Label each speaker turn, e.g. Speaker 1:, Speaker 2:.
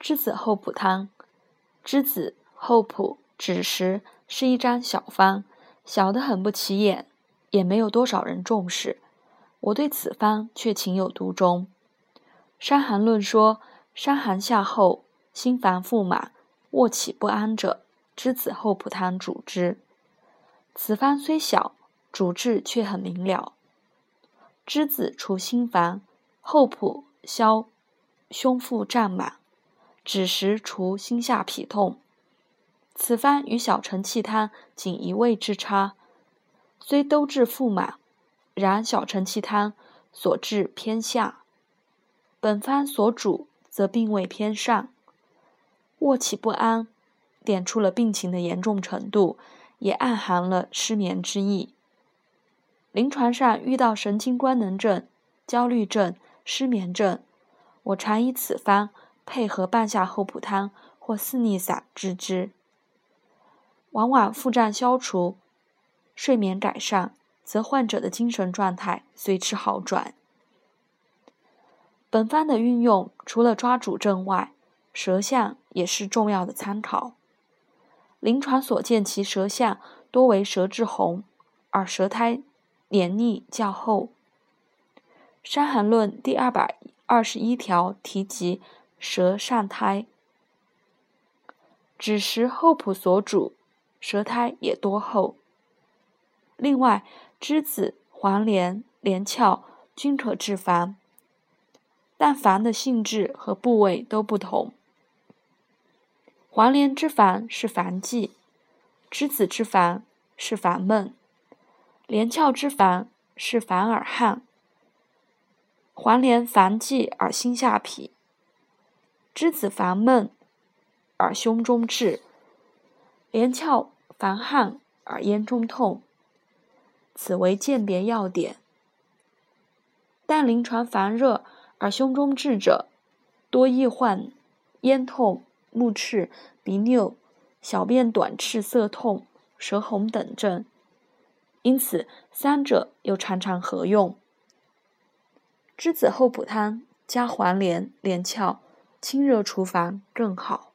Speaker 1: 栀子厚朴汤，栀子、厚朴、枳实是一张小方，小得很不起眼，也没有多少人重视。我对此方却情有独钟。《伤寒论》说：“伤寒下后，心烦腹满，卧起不安者，栀子厚朴汤主之。”此方虽小，主治却很明了。栀子除心烦，厚朴消胸腹胀满，枳实除心下痞痛。此方与小承气汤仅一味之差，虽都治腹满。然小承气汤所治偏下，本方所主则病位偏上，卧起不安，点出了病情的严重程度，也暗含了失眠之意。临床上遇到神经官能症、焦虑症、失眠症，我常以此方配合半夏厚朴汤或四逆散治之，往往腹胀消除，睡眠改善。则患者的精神状态随之好转。本方的运用，除了抓主症外，舌象也是重要的参考。临床所见，其舌象多为舌质红，而舌苔黏腻较厚。《伤寒论》第二百二十一条提及舌上苔，枳实厚朴所主，舌苔也多厚。另外，栀子、黄连、连翘均可治烦，但烦的性质和部位都不同。黄连之烦是烦悸，栀子之烦是烦闷，连翘之烦是烦而汗。黄连烦悸而心下痞，栀子烦闷而胸中滞，连翘烦汗而咽中痛。此为鉴别要点。但临床烦热而胸中滞者，多易患咽痛、目赤、鼻衄、小便短赤、涩痛、舌红等症，因此三者又常常合用。栀子厚朴汤加黄连、连翘，清热厨房更好。